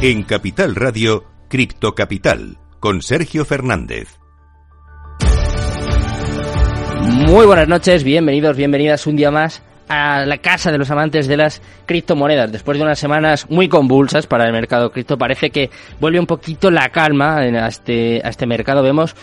En Capital Radio, Cripto Capital, con Sergio Fernández. Muy buenas noches, bienvenidos, bienvenidas un día más a la casa de los amantes de las criptomonedas. Después de unas semanas muy convulsas para el mercado cripto, parece que vuelve un poquito la calma a este, a este mercado. Vemos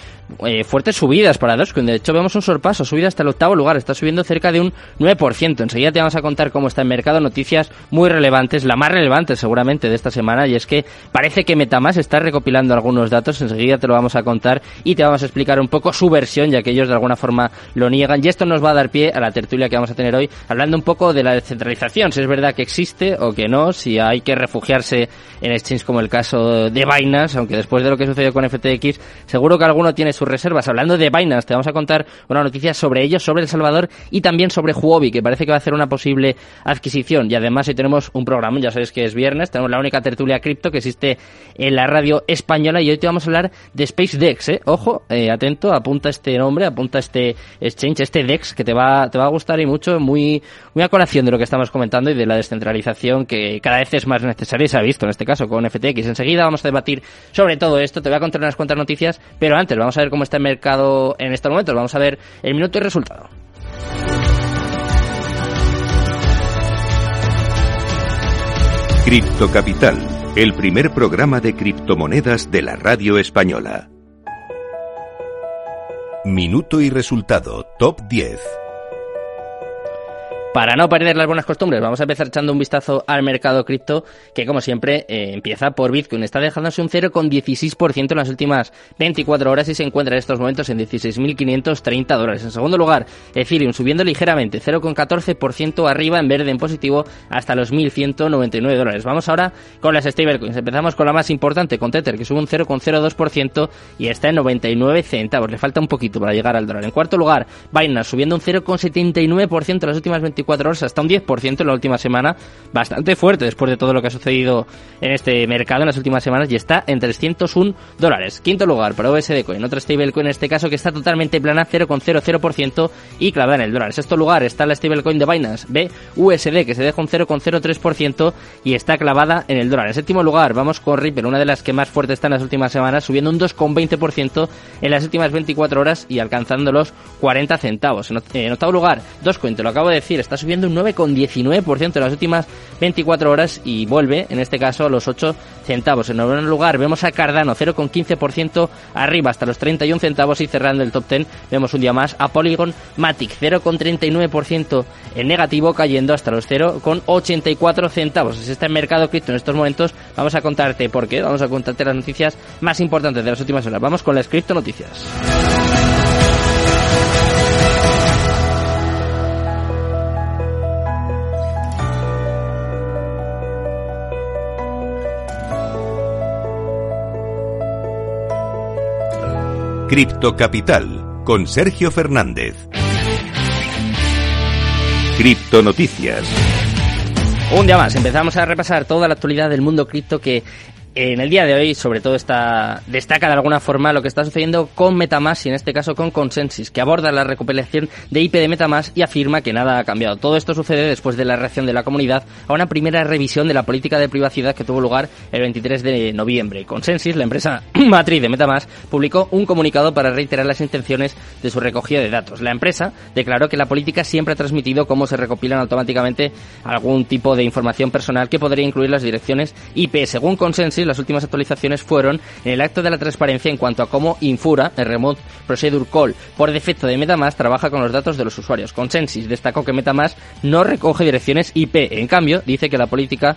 eh, fuertes subidas para Dogecoin. De hecho, vemos un sorpaso, subida hasta el octavo lugar. Está subiendo cerca de un 9%. Enseguida te vamos a contar cómo está el mercado. Noticias muy relevantes, la más relevante seguramente de esta semana. Y es que parece que Metamask está recopilando algunos datos. Enseguida te lo vamos a contar y te vamos a explicar un poco su versión, ya que ellos de alguna forma lo niegan. Y esto nos va a dar pie a la tertulia que vamos a tener hoy, hablando un poco de la descentralización. Si es verdad que existe o que no, si hay que refugiarse en exchanges como el caso de Binance, aunque después de lo que sucedió con FTX, seguro que alguno tiene sus reservas. Hablando de Binance, te vamos a contar una noticia sobre ellos, sobre El Salvador y también sobre Huobi, que parece que va a hacer una posible adquisición. Y además, si tenemos un programa, ya sabéis que es viernes, tenemos la única tertulia cripto que existe en la radio española y hoy te vamos a hablar de SpaceDex, ¿eh? Ojo, eh, atento, apunta este nombre, apunta este exchange, este DEX, que te va, te va a gustar y mucho, muy, muy a colación de lo que estamos comentando y de la descentralización que cada vez es más necesaria y se ha visto en este caso con FTX. Enseguida vamos a debatir sobre todo esto, te voy a contar unas cuantas noticias, pero antes vamos a cómo está el mercado en estos momentos. Vamos a ver el minuto y resultado. Cripto Capital, el primer programa de criptomonedas de la radio española. Minuto y resultado, top 10. Para no perder las buenas costumbres, vamos a empezar echando un vistazo al mercado cripto, que como siempre eh, empieza por Bitcoin. Está dejándose un 0,16% en las últimas 24 horas y se encuentra en estos momentos en 16.530 dólares. En segundo lugar, Ethereum subiendo ligeramente, 0,14% arriba en verde en positivo hasta los 1.199 dólares. Vamos ahora con las stablecoins. Empezamos con la más importante, con Tether, que sube un 0,02% y está en 99 centavos. Le falta un poquito para llegar al dólar. En cuarto lugar, Binance subiendo un 0,79% en las últimas 24 horas hasta un 10% en la última semana, bastante fuerte después de todo lo que ha sucedido en este mercado en las últimas semanas y está en 301 dólares. Quinto lugar para USD Coin, otra stablecoin en este caso que está totalmente plana, 0,00% y clavada en el dólar. En sexto lugar está la stablecoin de Binance, BUSD, que se deja un 0,03% y está clavada en el dólar. En séptimo lugar vamos con Ripple, una de las que más fuerte está en las últimas semanas, subiendo un 2,20% en las últimas 24 horas y alcanzando los 40 centavos. En octavo lugar, Dogecoin, te lo acabo de decir, está subiendo un 9,19% en las últimas 24 horas y vuelve, en este caso, a los 8 centavos. En noveno lugar vemos a Cardano 0,15% arriba hasta los 31 centavos y cerrando el top 10 vemos un día más a Polygon Matic 0,39% en negativo cayendo hasta los 0,84 centavos. Si está en mercado cripto en estos momentos vamos a contarte por qué, vamos a contarte las noticias más importantes de las últimas horas. Vamos con las cripto noticias. Cripto Capital con Sergio Fernández. Cripto Noticias. Un día más, empezamos a repasar toda la actualidad del mundo cripto que en el día de hoy, sobre todo, está, destaca de alguna forma lo que está sucediendo con Metamask y en este caso con Consensus, que aborda la recopilación de IP de Metamask y afirma que nada ha cambiado. Todo esto sucede después de la reacción de la comunidad a una primera revisión de la política de privacidad que tuvo lugar el 23 de noviembre. Consensus, la empresa matriz de Metamask, publicó un comunicado para reiterar las intenciones de su recogida de datos. La empresa declaró que la política siempre ha transmitido cómo se recopilan automáticamente algún tipo de información personal que podría incluir las direcciones IP. Según Consensus, las últimas actualizaciones fueron en el acto de la transparencia en cuanto a cómo Infura, el Remote Procedure Call, por defecto de Metamask, trabaja con los datos de los usuarios. Consensus destacó que Metamask no recoge direcciones IP. En cambio, dice que la política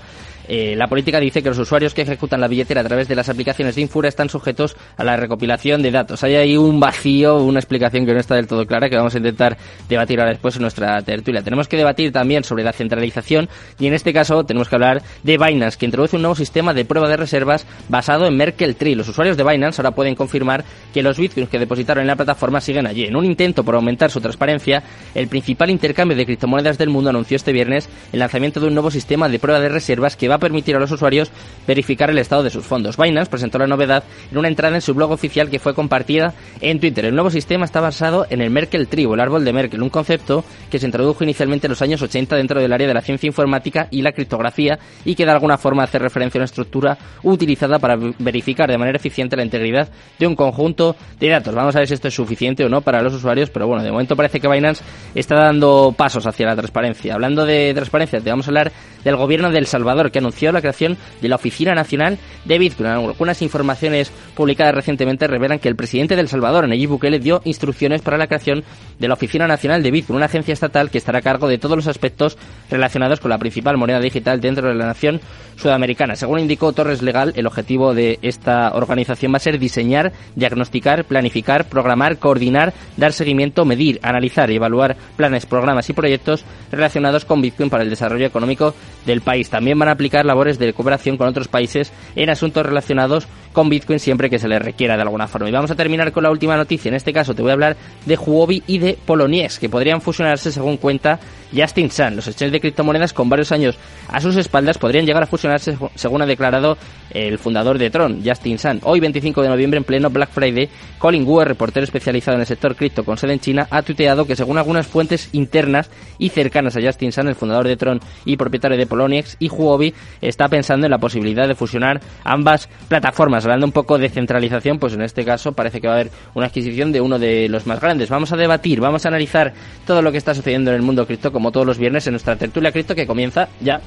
eh, la política dice que los usuarios que ejecutan la billetera a través de las aplicaciones de Infura están sujetos a la recopilación de datos. Hay ahí un vacío, una explicación que no está del todo clara que vamos a intentar debatir ahora después en nuestra tertulia. Tenemos que debatir también sobre la centralización y en este caso tenemos que hablar de Binance, que introduce un nuevo sistema de prueba de reservas basado en Merkle Tree. Los usuarios de Binance ahora pueden confirmar que los bitcoins que depositaron en la plataforma siguen allí. En un intento por aumentar su transparencia, el principal intercambio de criptomonedas del mundo anunció este viernes el lanzamiento de un nuevo sistema de prueba de reservas que va permitir a los usuarios verificar el estado de sus fondos. Binance presentó la novedad en una entrada en su blog oficial que fue compartida en Twitter. El nuevo sistema está basado en el Merkel Tree, el árbol de Merkel, un concepto que se introdujo inicialmente en los años 80 dentro del área de la ciencia informática y la criptografía y que de alguna forma hace referencia a una estructura utilizada para verificar de manera eficiente la integridad de un conjunto de datos. Vamos a ver si esto es suficiente o no para los usuarios, pero bueno, de momento parece que Binance está dando pasos hacia la transparencia. Hablando de transparencia, te vamos a hablar del gobierno de El Salvador, que anunció la creación de la Oficina Nacional de Bitcoin. Algunas informaciones publicadas recientemente revelan que el presidente de El Salvador, Nayib Bukele, dio instrucciones para la creación de la Oficina Nacional de Bitcoin, una agencia estatal que estará a cargo de todos los aspectos relacionados con la principal moneda digital dentro de la nación sudamericana. Según indicó Torres Legal, el objetivo de esta organización va a ser diseñar, diagnosticar, planificar, programar, coordinar, dar seguimiento, medir, analizar y evaluar planes, programas y proyectos relacionados con Bitcoin para el desarrollo económico del país. También van a aplicar labores de cooperación con otros países en asuntos relacionados con Bitcoin siempre que se les requiera de alguna forma. Y vamos a terminar con la última noticia. En este caso te voy a hablar de Huobi y de Poloniex, que podrían fusionarse según cuenta Justin Sun. Los exchanges de criptomonedas con varios años a sus espaldas podrían llegar a fusionarse según ha declarado el fundador de Tron, Justin Sun. Hoy, 25 de noviembre, en pleno Black Friday, Colin Wu, reportero especializado en el sector cripto con sede en China, ha tuiteado que según algunas fuentes internas y cercanas a Justin Sun, el fundador de Tron y propietario de Poloniex y Huobi, está pensando en la posibilidad de fusionar ambas plataformas. Hablando un poco de centralización, pues en este caso parece que va a haber una adquisición de uno de los más grandes. Vamos a debatir, vamos a analizar todo lo que está sucediendo en el mundo cripto como todos los viernes en nuestra tertulia cripto que comienza ya.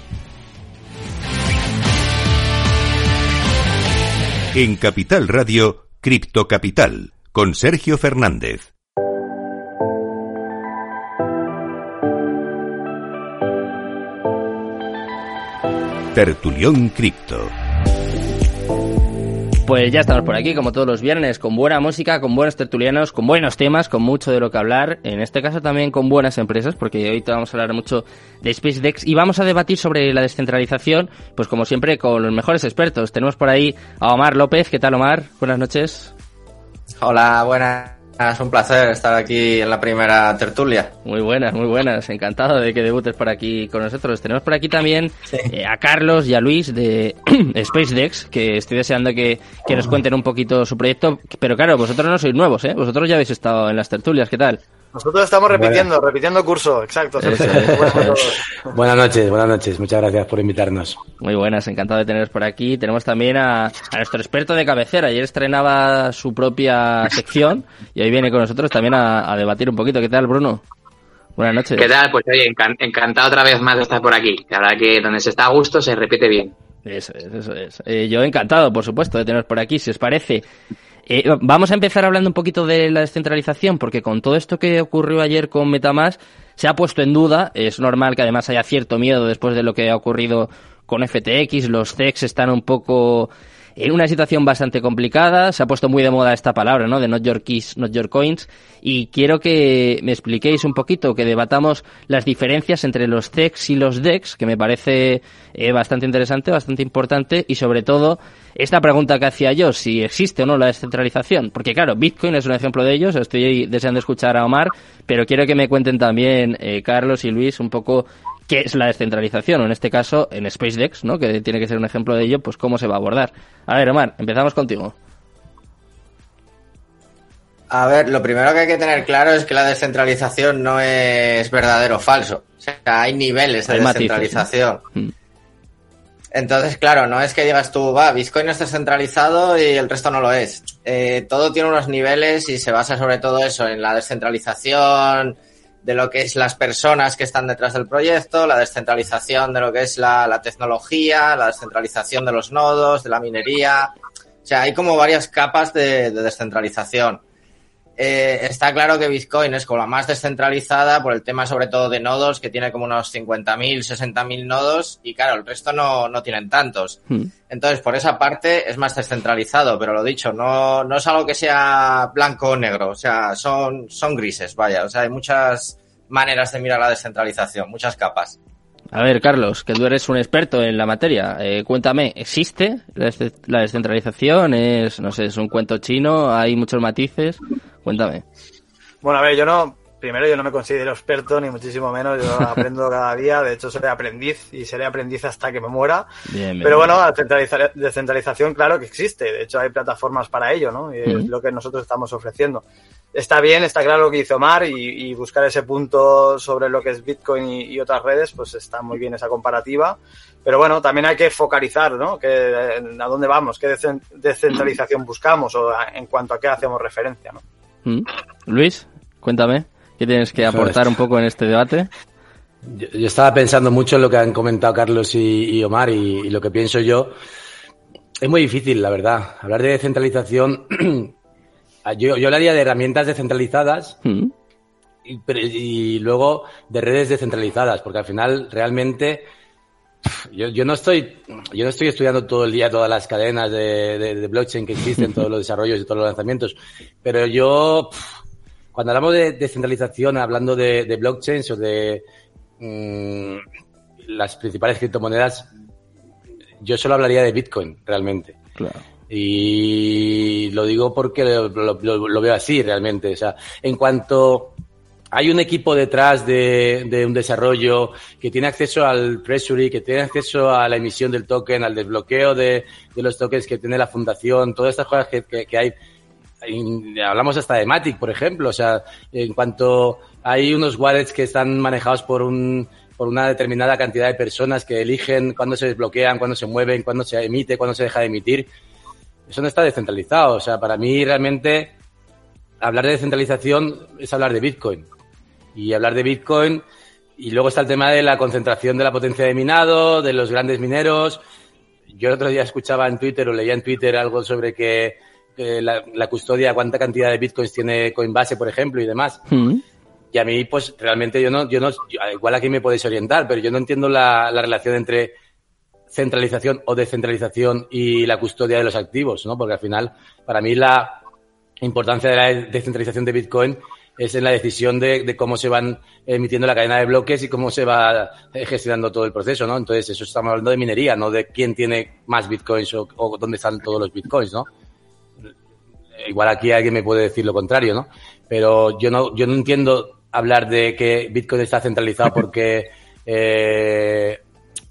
En Capital Radio, Cripto Capital, con Sergio Fernández. Tertulión Cripto. Pues ya estamos por aquí, como todos los viernes, con buena música, con buenos tertulianos, con buenos temas, con mucho de lo que hablar. En este caso también con buenas empresas, porque hoy te vamos a hablar mucho de SpaceX y vamos a debatir sobre la descentralización, pues como siempre, con los mejores expertos. Tenemos por ahí a Omar López. ¿Qué tal, Omar? Buenas noches. Hola, buenas. Es un placer estar aquí en la primera tertulia. Muy buenas, muy buenas. Encantado de que debutes por aquí con nosotros. Tenemos por aquí también eh, a Carlos y a Luis de SpaceX, que estoy deseando que, que nos cuenten un poquito su proyecto. Pero claro, vosotros no sois nuevos, ¿eh? Vosotros ya habéis estado en las tertulias. ¿Qué tal? Nosotros estamos repitiendo, repitiendo curso, exacto. buenas noches, buenas noches. Muchas gracias por invitarnos. Muy buenas, encantado de teneros por aquí. Tenemos también a, a, nuestro experto de cabecera. Ayer estrenaba su propia sección y hoy viene con nosotros también a, a debatir un poquito. ¿Qué tal, Bruno? Buenas noches. ¿Qué tal? Pues oye, encantado otra vez más de estar por aquí. La verdad que donde se está a gusto se repite bien. Eso es, eso es. Eh, yo encantado, por supuesto, de teneros por aquí, si os parece. Eh, vamos a empezar hablando un poquito de la descentralización, porque con todo esto que ocurrió ayer con Metamask, se ha puesto en duda. Es normal que además haya cierto miedo después de lo que ha ocurrido con FTX. Los CEX están un poco en una situación bastante complicada. Se ha puesto muy de moda esta palabra, ¿no? De not your keys, not your coins. Y quiero que me expliquéis un poquito, que debatamos las diferencias entre los CEX y los DEX, que me parece eh, bastante interesante, bastante importante, y sobre todo esta pregunta que hacía yo, si existe o no la descentralización. Porque claro, Bitcoin es un ejemplo de ellos, estoy deseando escuchar a Omar, pero quiero que me cuenten también eh, Carlos y Luis un poco qué es la descentralización, o en este caso en SpaceX, ¿no? que tiene que ser un ejemplo de ello, pues cómo se va a abordar. A ver, Omar, empezamos contigo. A ver, lo primero que hay que tener claro es que la descentralización no es verdadero o falso. O sea, hay niveles de Hay descentralización. Mm. Entonces, claro, no es que digas tú, va, Bitcoin es descentralizado y el resto no lo es. Eh, todo tiene unos niveles y se basa sobre todo eso, en la descentralización de lo que es las personas que están detrás del proyecto, la descentralización de lo que es la, la tecnología, la descentralización de los nodos, de la minería. O sea, hay como varias capas de, de descentralización. Eh, está claro que Bitcoin es como la más descentralizada por el tema sobre todo de nodos, que tiene como unos 50.000, 60.000 nodos y claro, el resto no, no tienen tantos. Hmm. Entonces, por esa parte es más descentralizado, pero lo dicho, no, no es algo que sea blanco o negro, o sea, son, son grises, vaya, o sea, hay muchas maneras de mirar la descentralización, muchas capas. A ver, Carlos, que tú eres un experto en la materia, eh, cuéntame, ¿existe la des- la descentralización? ¿Es, no sé, es un cuento chino? ¿Hay muchos matices? Cuéntame. Bueno, a ver, yo no, primero yo no me considero experto, ni muchísimo menos, yo aprendo cada día, de hecho soy aprendiz y seré aprendiz hasta que me muera. Pero bueno, la descentralización, claro que existe, de hecho hay plataformas para ello, ¿no? Y es lo que nosotros estamos ofreciendo. Está bien, está claro lo que hizo Omar y, buscar ese punto sobre lo que es Bitcoin y, otras redes, pues está muy bien esa comparativa. Pero bueno, también hay que focalizar, ¿no? Que, a dónde vamos, qué descentralización buscamos o en cuanto a qué hacemos referencia, ¿no? Luis, cuéntame, ¿qué tienes que aportar un poco en este debate? Yo, estaba pensando mucho en lo que han comentado Carlos y, Omar y, lo que pienso yo. Es muy difícil, la verdad. Hablar de descentralización, yo, yo hablaría de herramientas descentralizadas mm. y, y, luego de redes descentralizadas, porque al final realmente yo, yo, no estoy, yo no estoy estudiando todo el día todas las cadenas de, de, blockchain que existen, todos los desarrollos y todos los lanzamientos, pero yo, cuando hablamos de descentralización, hablando de, de blockchains o de mm, las principales criptomonedas, yo solo hablaría de Bitcoin, realmente. Claro. Y lo digo porque lo, lo, lo, veo así, realmente. O sea, en cuanto hay un equipo detrás de, un desarrollo que tiene acceso al treasury, que tiene acceso a la emisión del token, al desbloqueo de, los tokens que tiene la fundación, todas estas cosas que, hay. Hablamos hasta de Matic, por ejemplo. O sea, en cuanto hay unos wallets que están manejados por un, por una determinada cantidad de personas que eligen cuándo se desbloquean, cuándo se mueven, cuándo se emite, cuándo se deja de emitir. Eso no está descentralizado. O sea, para mí realmente hablar de descentralización es hablar de Bitcoin y hablar de Bitcoin. Y luego está el tema de la concentración de la potencia de minado, de los grandes mineros. Yo el otro día escuchaba en Twitter o leía en Twitter algo sobre que, la, custodia, cuánta cantidad de bitcoins tiene Coinbase, por ejemplo, y demás. Mm. Y a mí, pues realmente yo no, yo no, igual aquí me podéis orientar, pero yo no entiendo la, la relación entre centralización o descentralización y la custodia de los activos, ¿no? Porque al final, para mí la importancia de la descentralización de Bitcoin es en la decisión de, cómo se van emitiendo la cadena de bloques y cómo se va eh, gestionando todo el proceso, ¿no? Entonces, eso estamos hablando de minería, no de quién tiene más bitcoins o, dónde están todos los bitcoins, ¿no? Igual aquí alguien me puede decir lo contrario, ¿no? Pero yo no, yo no entiendo hablar de que Bitcoin está centralizado porque eh,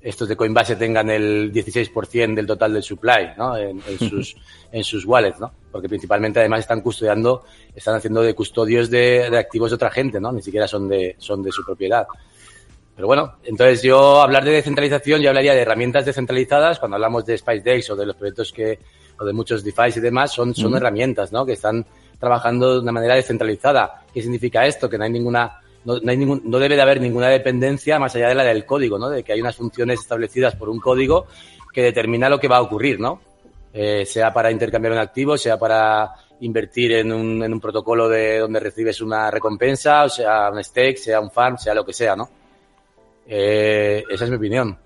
estos de Coinbase tengan el 16% del total del supply, ¿no? En, sus, en sus wallets, ¿no? Porque principalmente además están custodiando, están haciendo de custodios de, activos de otra gente, ¿no? Ni siquiera son de, son de su propiedad. Pero bueno, entonces yo hablar de descentralización, yo hablaría de herramientas descentralizadas, cuando hablamos de SpiceDex o de los proyectos que, o de muchos DeFi y demás, son, son herramientas, ¿no? Que están trabajando de una manera descentralizada. ¿Qué significa esto? Que no hay ninguna no, no, hay ningún, no debe de haber ninguna dependencia más allá de la del código, ¿no? De que hay unas funciones establecidas por un código que determina lo que va a ocurrir, ¿no? Eh, sea para intercambiar un activo, sea para invertir en un, en un protocolo de donde recibes una recompensa, o sea un stake, sea un farm, sea lo que sea, ¿no? Eh, esa es mi opinión.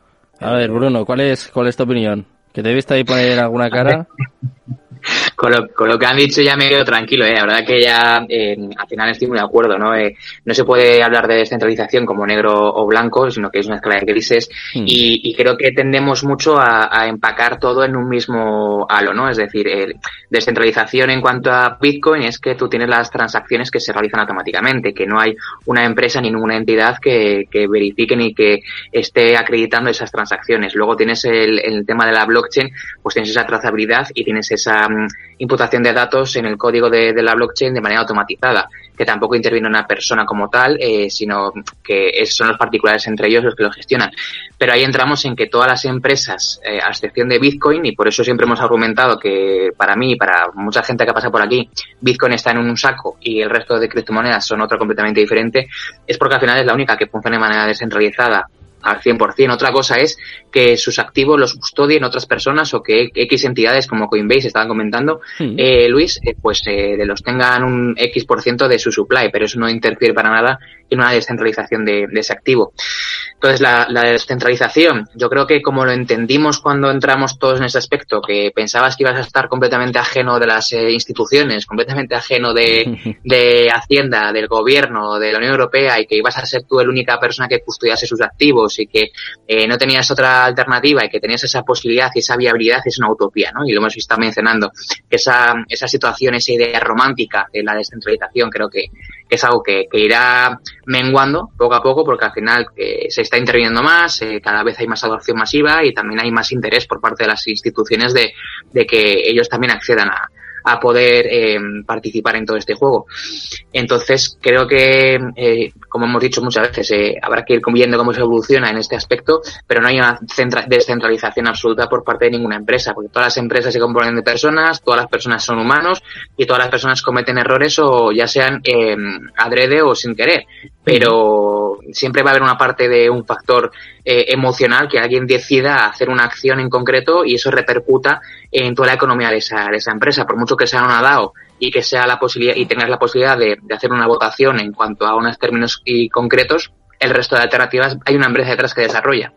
A ver, Bruno, ¿cuál es, cuál es tu opinión? ¿Que te viste ahí poner alguna cara? Con lo, que han dicho ya me quedo tranquilo, ¿eh? la verdad que ya eh, al final estoy muy de acuerdo, ¿no? Eh, no se puede hablar de descentralización como negro o blanco, sino que es una escala de grises hmm. y, creo que tendemos mucho a, empacar todo en un mismo halo, ¿no? Es decir, descentralización en cuanto a Bitcoin es que tú tienes las transacciones que se realizan automáticamente, que no hay una empresa ni ninguna entidad que, que verifique ni que esté acreditando esas transacciones. Luego tienes el, el tema de la blockchain, pues tienes esa trazabilidad y tienes esa imputación de datos en el código de, la blockchain de manera automatizada, que tampoco interviene una persona como tal, eh, sino que son los particulares entre ellos los que lo gestionan. Pero ahí entramos en que todas las empresas, eh, a excepción de Bitcoin, y por eso siempre hemos argumentado que para mí y para mucha gente que pasa por aquí, Bitcoin está en un saco y el resto de criptomonedas son otro completamente diferente, es porque al final es la única que funciona de manera descentralizada al 100%. Otra cosa es que sus activos los custodien otras personas o que X entidades como Coinbase estaban comentando, hmm. eh, Luis, eh, pues eh, los tengan un X por ciento de su supply, pero eso no interfiere para nada una descentralización de, ese activo. Entonces, la, descentralización, yo creo que como lo entendimos cuando entramos todos en ese aspecto, que pensabas que ibas a estar completamente ajeno de las eh, instituciones, completamente ajeno de, de Hacienda, del gobierno, de la Unión Europea y que ibas a ser tú la única persona que custodiase sus activos y que eh, no tenías otra alternativa y que tenías esa posibilidad y esa viabilidad, es una utopía, ¿no? Y lo hemos estado mencionando, esa, esa situación, esa idea romántica de la descentralización creo que, es algo que, irá menguando poco a poco porque al final eh, se está interviniendo más, eh, cada vez hay más adopción masiva y también hay más interés por parte de las instituciones de, de que ellos también accedan a, a poder eh, participar en todo este juego. Entonces, creo que, eh, como hemos dicho muchas veces, eh, habrá que ir viendo cómo se evoluciona en este aspecto, pero no hay una descentralización absoluta por parte de ninguna empresa, porque todas las empresas se componen de personas, todas las personas son humanos y todas las personas cometen errores o ya sean adrede o sin querer. Pero siempre va a haber una parte de un factor emocional que alguien decida hacer una acción en concreto y eso repercuta en toda la economía de esa, de esa empresa. Por mucho que sea una DAO y que sea la posibilidad y tengas la posibilidad de, hacer una votación en cuanto a unos términos y concretos, el resto de alternativas hay una empresa detrás que desarrolla.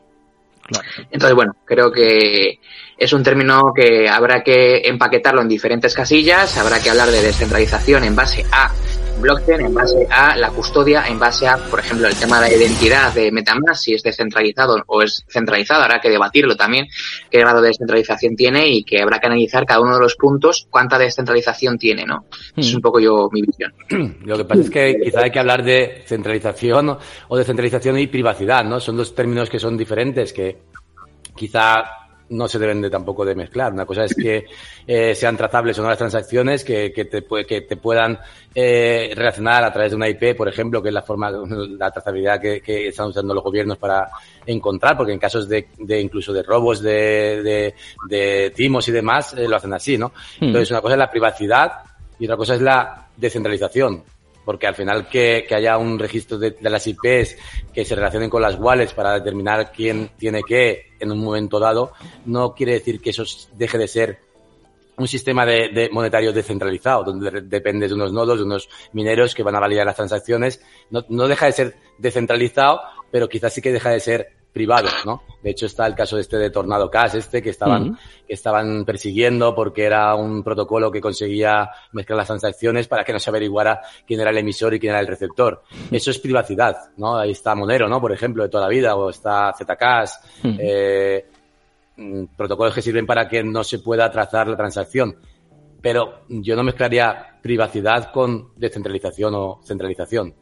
Entonces, bueno, creo que es un término que habrá que empaquetarlo en diferentes casillas, habrá que hablar de descentralización en base a blockchain en base a la custodia, en base a, por ejemplo, el tema de la identidad de Metamask, si es descentralizado o es centralizado, habrá que debatirlo también, qué grado de descentralización tiene y que habrá que analizar cada uno de los puntos, cuánta descentralización tiene, ¿no? Es un poco yo mi visión. Lo que pasa es que quizá hay que hablar de centralización o descentralización y privacidad, ¿no? Son dos términos que son diferentes, que quizá no se deben de tampoco de mezclar. Una cosa es que eh, sean trazables o no las transacciones, que, que, te, que te puedan eh, relacionar a través de una IP, por ejemplo, que es la forma, la trazabilidad que, que están usando los gobiernos para encontrar, porque en casos de, de incluso de robos de, de, de timos y demás, eh, lo hacen así, ¿no? Hmm. Entonces, una cosa es la privacidad y otra cosa es la descentralización porque al final que, haya un registro de, las IPs que se relacionen con las wallets para determinar quién tiene qué en un momento dado, no quiere decir que eso deje de ser un sistema de, de monetario descentralizado, donde depende de unos nodos, de unos mineros que van a validar las transacciones. No, no deja de ser descentralizado, pero quizás sí que deja de ser privado, ¿no? De hecho está el caso este de Tornado Cash, este que estaban, que estaban persiguiendo porque era un protocolo que conseguía mezclar las transacciones para que no se averiguara quién era el emisor y quién era el receptor. Eso es privacidad, ¿no? Ahí está Monero, ¿no? Por ejemplo, de toda la vida, o está Zcash, eh, mm, protocolos que sirven para que no se pueda trazar la transacción. Pero yo no mezclaría privacidad con descentralización o centralización.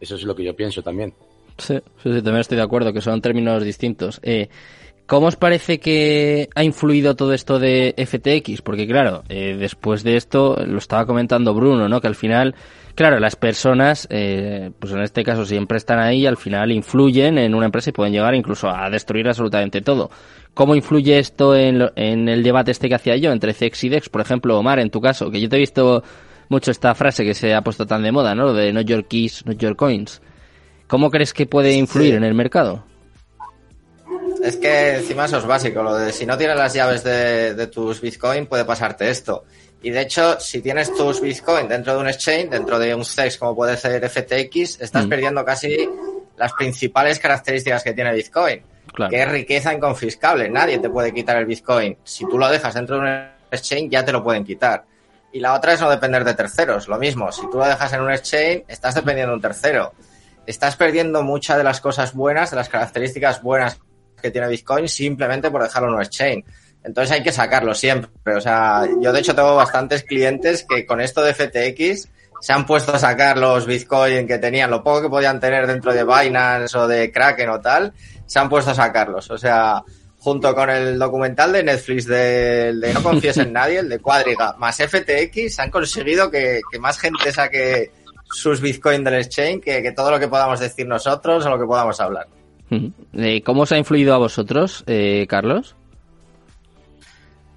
Eso es lo que yo pienso también. Sí, sí, también estoy de acuerdo, que son términos distintos. Eh, ¿Cómo os parece que ha influido todo esto de FTX? Porque claro, eh, después de esto, lo estaba comentando Bruno, ¿no? Que al final, claro, las personas, eh, pues en este caso siempre están ahí y al final influyen en una empresa y pueden llegar incluso a destruir absolutamente todo. ¿Cómo influye esto en, en el debate este que hacía yo entre CEX y DEX? Por ejemplo, Omar, en tu caso, que yo te he visto mucho esta frase que se ha puesto tan de moda, ¿no? Lo de Not Your Keys, Not Your Coins. ¿Cómo crees que puede influir en el mercado? Es que encima eso es básico, lo de si no tienes las llaves de, tus Bitcoin puede pasarte esto. Y de hecho, si tienes tus Bitcoin dentro de un exchange, dentro de un CEX como puede ser FTX, estás mm. perdiendo casi las principales características que tiene Bitcoin, que es riqueza inconfiscable. Nadie te puede quitar el Bitcoin. Si tú lo dejas dentro de un exchange, ya te lo pueden quitar. Y la otra es no depender de terceros. Lo mismo, si tú lo dejas en un exchange, estás dependiendo de un tercero estás perdiendo muchas de las cosas buenas, de las características buenas que tiene Bitcoin simplemente por dejarlo en un exchange. Entonces hay que sacarlo siempre. O sea, yo de hecho tengo bastantes clientes que con esto de FTX se han puesto a sacar los Bitcoin que tenían, lo poco que podían tener dentro de Binance o de Kraken o tal, se han puesto a sacarlos. O sea, junto con el documental de Netflix de, de No confíes en nadie, el de Cuadriga, más FTX, han conseguido que, que más gente saque sus Bitcoin del exchange que, todo lo que podamos decir nosotros o lo que podamos hablar. Eh, ¿Cómo os ha influido a vosotros, eh, Carlos?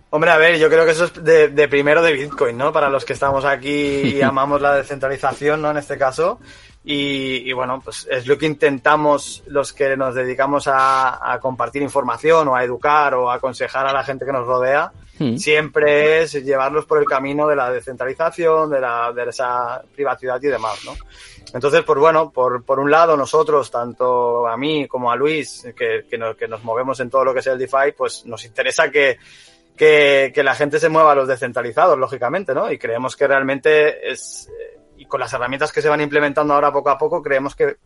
Hombre, a ver, yo creo que eso es de, primero de Bitcoin, ¿no? Para los que estamos aquí y amamos la descentralización, ¿no? En este caso. Y, bueno, pues es lo que intentamos los que nos dedicamos a, compartir información o a educar o a aconsejar a la gente que nos rodea. Hmm. Siempre es llevarlos por el camino de la descentralización, de, la, de esa privacidad y demás, ¿no? Entonces, pues bueno, por, por un lado nosotros, tanto a mí como a Luis, que, que, nos, que nos movemos en todo lo que es el DeFi, pues nos interesa que, que, que, la gente se mueva a los descentralizados, lógicamente, ¿no? Y creemos que realmente es, con las herramientas que se van implementando ahora poco a poco, creemos que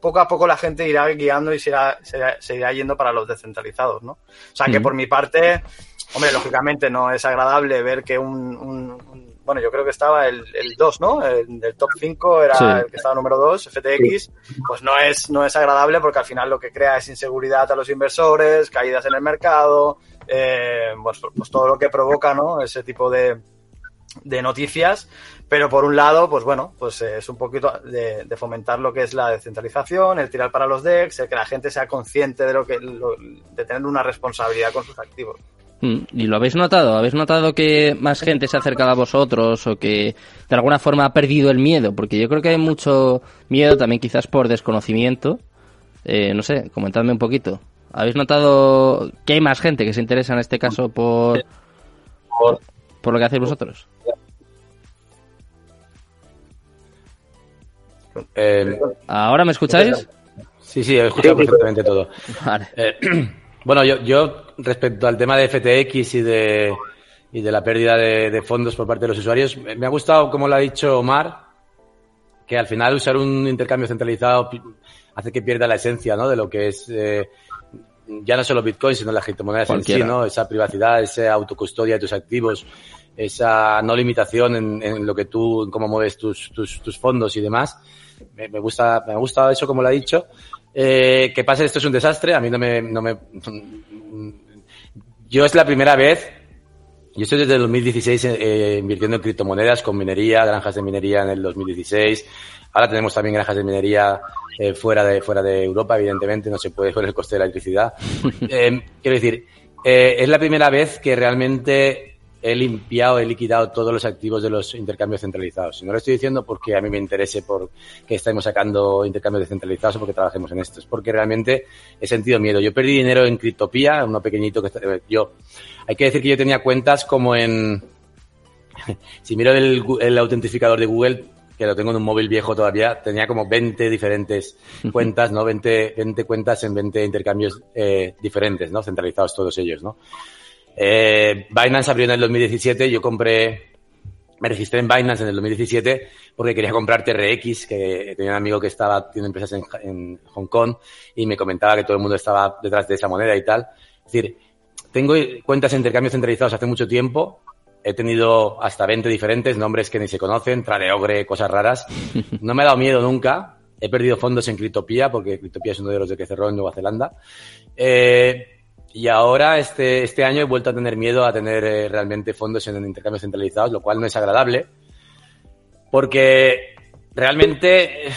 poco a poco la gente irá guiando y se irá, se irá, yendo para los descentralizados, ¿no? O sea que por mi parte, hombre, lógicamente no es agradable ver que un, un, bueno, yo creo que estaba el, el 2, ¿no? El, del top 5 era el que estaba número 2, FTX, pues no es, no es agradable porque al final lo que crea es inseguridad a los inversores, caídas en el mercado, eh, pues, pues todo lo que provoca, ¿no? Ese tipo de, de noticias, pero por un lado, pues bueno, pues eh, es un poquito de, fomentar lo que es la descentralización, el tirar para los DEX, el que la gente sea consciente de lo que de tener una responsabilidad con sus activos. Mm, ¿Y lo habéis notado? ¿Habéis notado que más gente se ha acercado a vosotros o que de alguna forma ha perdido el miedo? Porque yo creo que hay mucho miedo también quizás por desconocimiento. Eh, no sé, comentadme un poquito. ¿Habéis notado que hay más gente que se interesa en este caso por, por lo que hacéis vosotros? Eh, ¿Ahora me escucháis? Sí, sí, he escuchado perfectamente todo. Eh, bueno, yo, yo respecto al tema de FTX y de, y de la pérdida de, fondos por parte de los usuarios, me ha gustado, como lo ha dicho Omar, que al final usar un intercambio centralizado hace que pierda la esencia ¿no? de lo que es eh, ya no solo Bitcoin, sino las criptomonedas en sí, ¿no? Esa privacidad, esa autocustodia de tus activos, esa no limitación en, en lo que tú, en cómo mueves tus, tus, tus fondos y demás me, gusta, me ha gustado eso como lo ha dicho. Eh, que pase esto es un desastre, a mí no me, no me, yo es la primera vez, yo estoy desde el 2016 eh, invirtiendo en criptomonedas con minería, granjas de minería en el 2016. Ahora tenemos también granjas de minería eh, fuera de fuera de Europa, evidentemente no se puede con el coste de la electricidad. quiero decir, es la primera vez que realmente he limpiado, he liquidado todos los activos de los intercambios centralizados. Y no lo estoy diciendo porque a mí me interese por que estemos sacando intercambios descentralizados o porque trabajemos en esto. Es porque realmente he sentido miedo. Yo perdí dinero en Cryptopia, uno pequeñito que eh, yo. Hay que decir que yo tenía cuentas como en. si miro el, autentificador de Google, que lo tengo en un móvil viejo todavía, tenía como 20 diferentes cuentas, ¿no? 20, 20 cuentas en 20 intercambios eh, diferentes, ¿no? Centralizados todos ellos, ¿no? Eh, Binance abrió en el 2017, yo compré, me registré en Binance en el 2017 porque quería comprar TRX, que tenía un amigo que estaba, tiene empresas en, Hong Kong y me comentaba que todo el mundo estaba detrás de esa moneda y tal. Es decir, tengo cuentas de intercambios centralizados hace mucho tiempo, he tenido hasta 20 diferentes, nombres que ni se conocen, Tradeogre, cosas raras. No me ha dado miedo nunca. He perdido fondos en Cryptopia, porque Cryptopia es uno de los de que cerró en Nueva Zelanda. Eh, y ahora, este, este año, he vuelto a tener miedo a tener eh, realmente fondos en intercambios centralizados, lo cual no es agradable, porque realmente eh,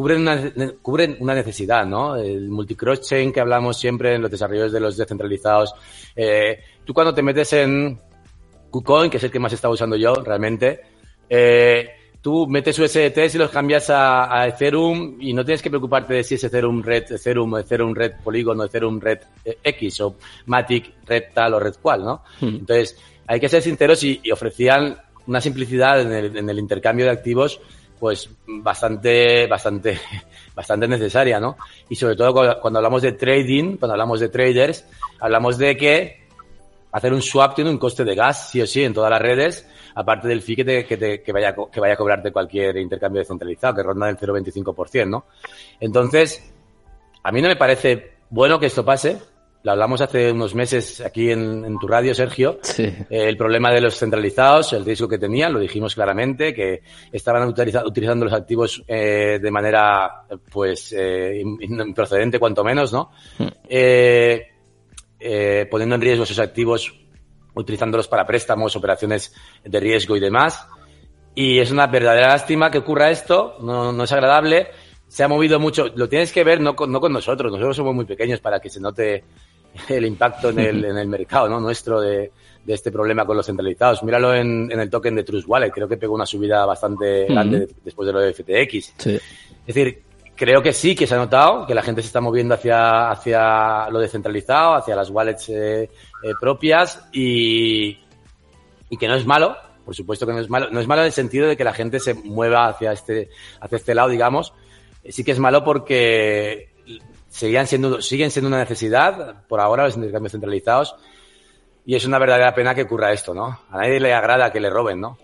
cubren una, cubren una necesidad, ¿no? El multicross-chain que hablamos siempre en los desarrollos de los descentralizados. Eh, tú cuando te metes en KuCoin, que es el que más estaba usando yo realmente, eh, tú metes USDT y los cambias a, Ethereum y no tienes que preocuparte de si es Ethereum Red, Ethereum, Ethereum Red Polygon, Ethereum Red eh, X o Matic Red tal o Red cual, ¿no? Hmm. Entonces, hay que ser sinceros y, ofrecían una simplicidad en el, en el, intercambio de activos pues bastante, bastante, bastante necesaria, ¿no? Y sobre todo cuando hablamos de trading, cuando hablamos de traders, hablamos de que hacer un swap tiene un coste de gas, sí o sí, en todas las redes, aparte del fee que, te, que, te, vaya, que vaya a cobrarte cualquier intercambio descentralizado, que ronda el 0,25%, ¿no? Entonces, a mí no me parece bueno que esto pase. Lo hablamos hace unos meses aquí en, tu radio, Sergio. Sí. Eh, el problema de los centralizados, el riesgo que tenían, lo dijimos claramente, que estaban utilizando los activos eh, de manera, pues, eh, improcedente, cuanto menos, ¿no? Hmm. Poniendo en riesgo esos activos, utilizándolos para préstamos, operaciones de riesgo y demás. Y es una verdadera lástima que ocurra esto, no, no es agradable. Se ha movido mucho, lo tienes que ver no con, no con nosotros, nosotros somos muy pequeños para que se note el impacto en el, en el mercado ¿no? nuestro de, de este problema con los centralizados. Míralo en, en, el token de Trust Wallet, creo que pegó una subida bastante grande después de lo de FTX. Es decir, Creo que sí, que se ha notado, que la gente se está moviendo hacia, hacia lo descentralizado, hacia las wallets eh, eh, propias y, y que no es malo, por supuesto que no es malo, no es malo en el sentido de que la gente se mueva hacia este, hacia este lado, digamos. Sí que es malo porque seguían siendo, siguen siendo una necesidad, por ahora los intercambios centralizados, y es una verdadera pena que ocurra esto, ¿no? A nadie le agrada que le roben, ¿no?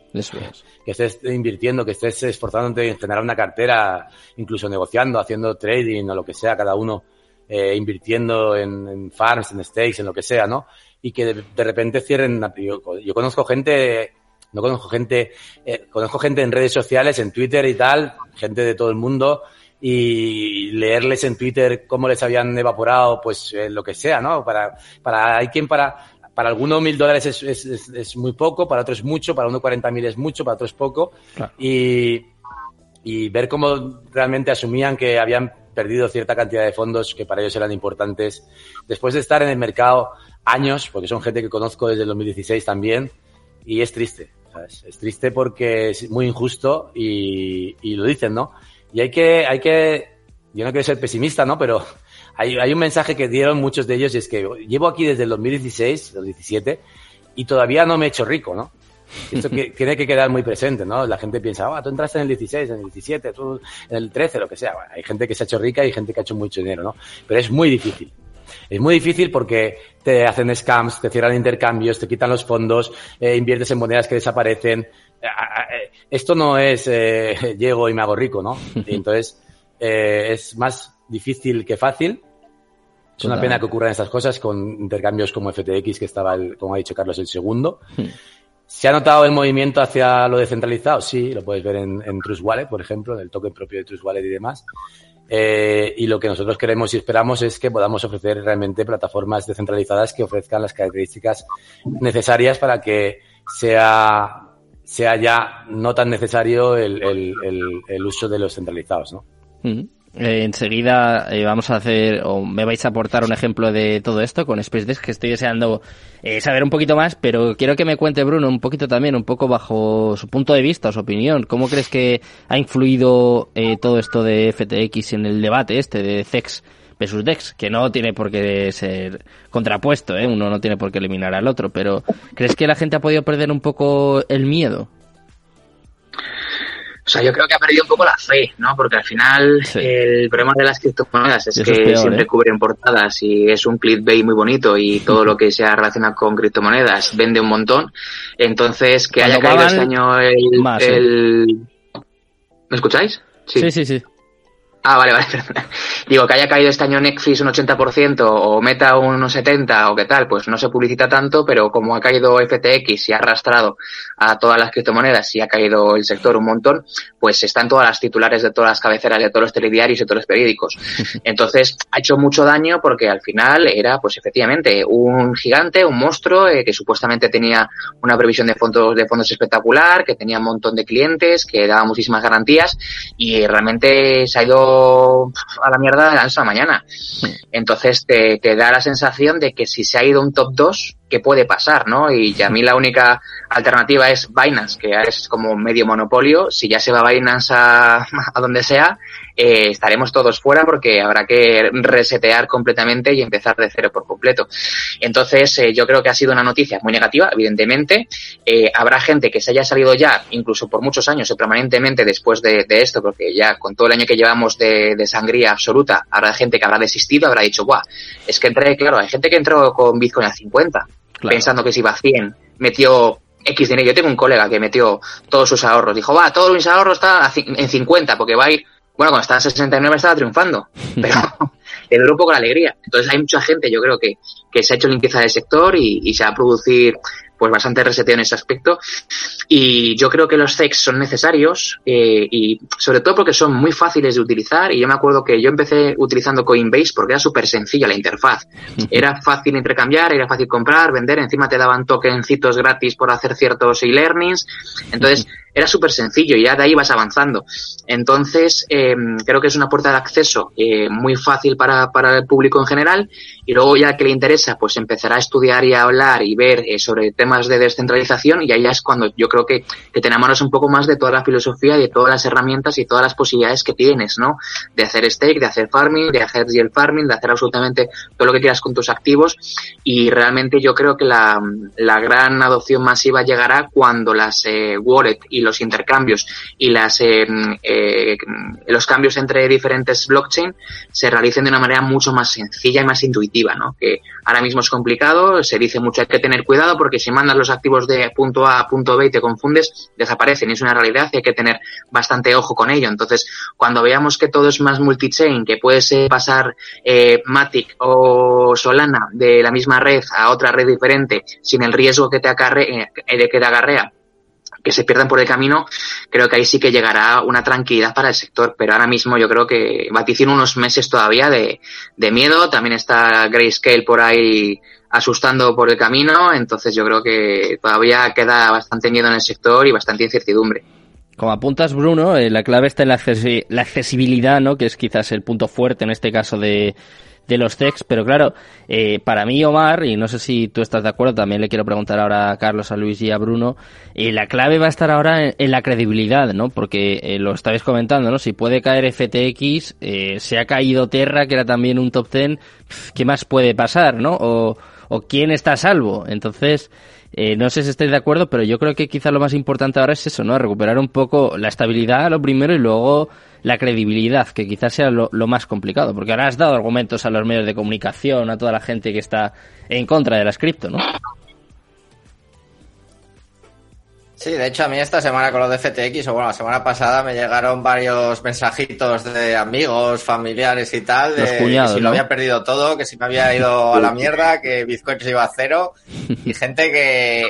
Que estés invirtiendo, que estés esforzándote en generar una cartera, incluso negociando, haciendo trading o lo que sea, cada uno eh, invirtiendo en, farms, en stakes, en lo que sea, ¿no? Y que de, repente cierren. Yo, yo, conozco gente, No conozco gente, eh, conozco gente en redes sociales, en Twitter y tal, gente de todo el mundo, y leerles en Twitter cómo les habían evaporado, pues eh, lo que sea, ¿no? Para, para, hay quien para, para algunos mil dólares es, es, es, muy poco, para otros es mucho, para uno cuarenta mil es mucho, para otros es poco. Y, y ver cómo realmente asumían que habían perdido cierta cantidad de fondos que para ellos eran importantes. Después de estar en el mercado años, porque son gente que conozco desde el 2016 también, y es triste. Es triste porque es muy injusto y, y, lo dicen, ¿no? Y hay que, hay que, yo no quiero ser pesimista, ¿no? Pero hay, hay un mensaje que dieron muchos de ellos y es que llevo aquí desde el 2016, 2017, y todavía no me he hecho rico, ¿no? Esto que, tiene que quedar muy presente, ¿no? La gente piensa, ah, tú entraste en el 16, en el 17, tú en el 13, lo que sea. Bueno, hay gente que se ha hecho rica y gente que ha hecho mucho dinero, ¿no? Pero es muy difícil. Es muy difícil porque te hacen scams, te cierran intercambios, te quitan los fondos, eh, inviertes en monedas que desaparecen. Eh, esto no es eh, llego y me hago rico, ¿no? Y entonces eh, es más difícil que fácil. Es una pena que ocurran estas cosas con intercambios como FTX, que estaba, el, como ha dicho Carlos, el segundo. Hmm. ¿Se ha notado el movimiento hacia lo descentralizado? Sí, lo puedes ver en, en Trust Wallet, por ejemplo, en el token propio de Trust Wallet y demás. Eh, y lo que nosotros queremos y esperamos es que podamos ofrecer realmente plataformas descentralizadas que ofrezcan las características necesarias para que sea, sea ya no tan necesario el, el, uso de los centralizados, ¿no? Eh, enseguida eh, vamos a hacer, o me vais a aportar un ejemplo de todo esto con SpaceDesk, que estoy deseando eh, saber un poquito más, pero quiero que me cuente Bruno un poquito también, un poco bajo su punto de vista, su opinión. ¿Cómo crees que ha influido eh, todo esto de FTX en el debate este de CEX versus DEX? Que no tiene por qué ser contrapuesto, ¿eh? uno no tiene por qué eliminar al otro, pero ¿crees que la gente ha podido perder un poco el miedo? O sea, yo creo que ha perdido un poco la fe, ¿no? Porque al final sí. el problema de las criptomonedas es que es peor, siempre ¿eh? cubren portadas y es un clickbait muy bonito y todo lo que sea relacionado con criptomonedas vende un montón. Entonces, que Cuando haya caído este año el, más, el... ¿eh? ¿Me escucháis? Sí, sí, sí. sí. Ah, vale, vale. Digo, que haya caído este año Netflix un 80% o Meta un 70% o qué tal, pues no se publicita tanto, pero como ha caído FTX y ha arrastrado a todas las criptomonedas y ha caído el sector un montón, pues están todas las titulares de todas las cabeceras de todos los telediarios y de todos los periódicos. Entonces, ha hecho mucho daño porque al final era, pues efectivamente, un gigante, un monstruo eh, que supuestamente tenía una previsión de fondos, de fondos espectacular, que tenía un montón de clientes, que daba muchísimas garantías y realmente se ha ido a la mierda de la mañana. Entonces te, te, da la sensación de que si se ha ido un top 2, ¿qué puede pasar? ¿no? Y a mí la única alternativa es Binance, que es como medio monopolio. Si ya se va Binance a, a donde sea, eh, estaremos todos fuera porque habrá que resetear completamente y empezar de cero por completo. Entonces, eh, yo creo que ha sido una noticia muy negativa, evidentemente. Eh, habrá gente que se haya salido ya, incluso por muchos años o permanentemente después de, de esto, porque ya con todo el año que llevamos de, de, sangría absoluta, habrá gente que habrá desistido, habrá dicho, guau, es que entré, claro, hay gente que entró con Bitcoin a 50, claro. pensando que si iba a 100, metió X dinero. Yo tengo un colega que metió todos sus ahorros. Dijo, va, todos mis ahorros están en 50 porque va a ir bueno, cuando estaba en 69 estaba triunfando, pero le duró un poco la alegría. Entonces hay mucha gente, yo creo que, que se ha hecho limpieza del sector y, y se va a producir pues bastante reseteo en ese aspecto. Y yo creo que los CEX son necesarios eh, y sobre todo porque son muy fáciles de utilizar. Y yo me acuerdo que yo empecé utilizando Coinbase porque era súper sencilla la interfaz. Era fácil intercambiar, era fácil comprar, vender. Encima te daban tokencitos gratis por hacer ciertos e-learnings. Entonces era súper sencillo y ya de ahí vas avanzando. Entonces eh, creo que es una puerta de acceso eh, muy fácil para, para el público en general. Y luego ya que le interesa, pues empezará a estudiar y a hablar y ver eh, sobre temas de descentralización y ahí ya es cuando yo creo que, que te enamoras un poco más de toda la filosofía y de todas las herramientas y todas las posibilidades que tienes, ¿no? De hacer stake, de hacer farming, de hacer yield farming, de hacer absolutamente todo lo que quieras con tus activos y realmente yo creo que la, la gran adopción masiva llegará cuando las eh, wallet y los intercambios y las eh, eh, los cambios entre diferentes blockchain se realicen de una manera mucho más sencilla y más intuitiva, ¿no? Que ahora mismo es complicado, se dice mucho hay que tener cuidado porque si mandas los activos de punto A a punto B y te confundes, desaparecen. Y es una realidad y hay que tener bastante ojo con ello. Entonces, cuando veamos que todo es más multichain, que puedes eh, pasar Matic o Solana de la misma red a otra red diferente sin el riesgo que te, acarre, eh, que te agarrea que se pierdan por el camino, creo que ahí sí que llegará una tranquilidad para el sector. Pero ahora mismo yo creo que vaticino unos meses todavía de, de miedo. También está Grayscale por ahí asustando por el camino. Entonces yo creo que todavía queda bastante miedo en el sector y bastante incertidumbre. Como apuntas, Bruno, eh, la clave está en la, la, accesibilidad, ¿no? Que es quizás el punto fuerte en este caso de, de los techs, pero claro, eh, para mí Omar, y no sé si tú estás de acuerdo, también le quiero preguntar ahora a Carlos, a Luis y a Bruno, eh, la clave va a estar ahora en, la credibilidad, ¿no? Porque eh, lo estáis comentando, ¿no? Si puede caer FTX, eh, se ha caído Terra, que era también un top 10, ¿qué más puede pasar, no? O, o quién está a salvo. Entonces, eh, no sé si estáis de acuerdo, pero yo creo que quizá lo más importante ahora es eso, ¿no? Recuperar un poco la estabilidad, lo primero, y luego la credibilidad, que quizás sea lo, más complicado, porque ahora has dado argumentos a los medios de comunicación, a toda la gente que está en contra de las cripto, ¿no? Sí, de hecho a mí esta semana con lo de FTX, o bueno, la semana pasada me llegaron varios mensajitos de amigos, familiares y tal, de que si lo había perdido todo, que si me había ido a la mierda, que Bitcoin se iba a cero, y gente que,